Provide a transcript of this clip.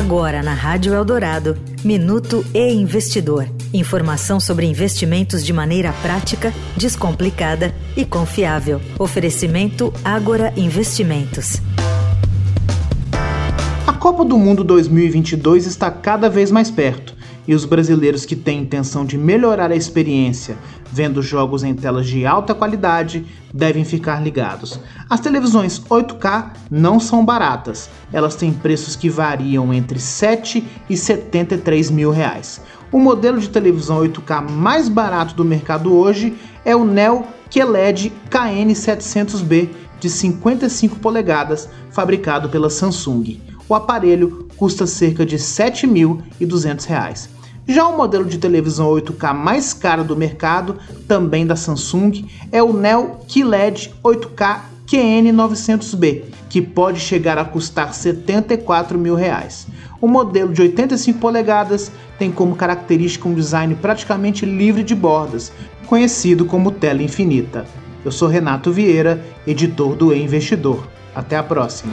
Agora na Rádio Eldorado, Minuto e Investidor. Informação sobre investimentos de maneira prática, descomplicada e confiável. Oferecimento Agora Investimentos. A Copa do Mundo 2022 está cada vez mais perto e os brasileiros que têm intenção de melhorar a experiência vendo jogos em telas de alta qualidade devem ficar ligados. As televisões 8K não são baratas, elas têm preços que variam entre 7 e 73 mil reais. O modelo de televisão 8K mais barato do mercado hoje é o Neo QLED KN700B de 55 polegadas, fabricado pela Samsung. O aparelho custa cerca de R$ 7.200. Já o modelo de televisão 8K mais caro do mercado, também da Samsung, é o Neo QLED 8K QN900B, que pode chegar a custar 74 mil reais. O modelo de 85 polegadas tem como característica um design praticamente livre de bordas, conhecido como tela infinita. Eu sou Renato Vieira, editor do e Investidor. Até a próxima.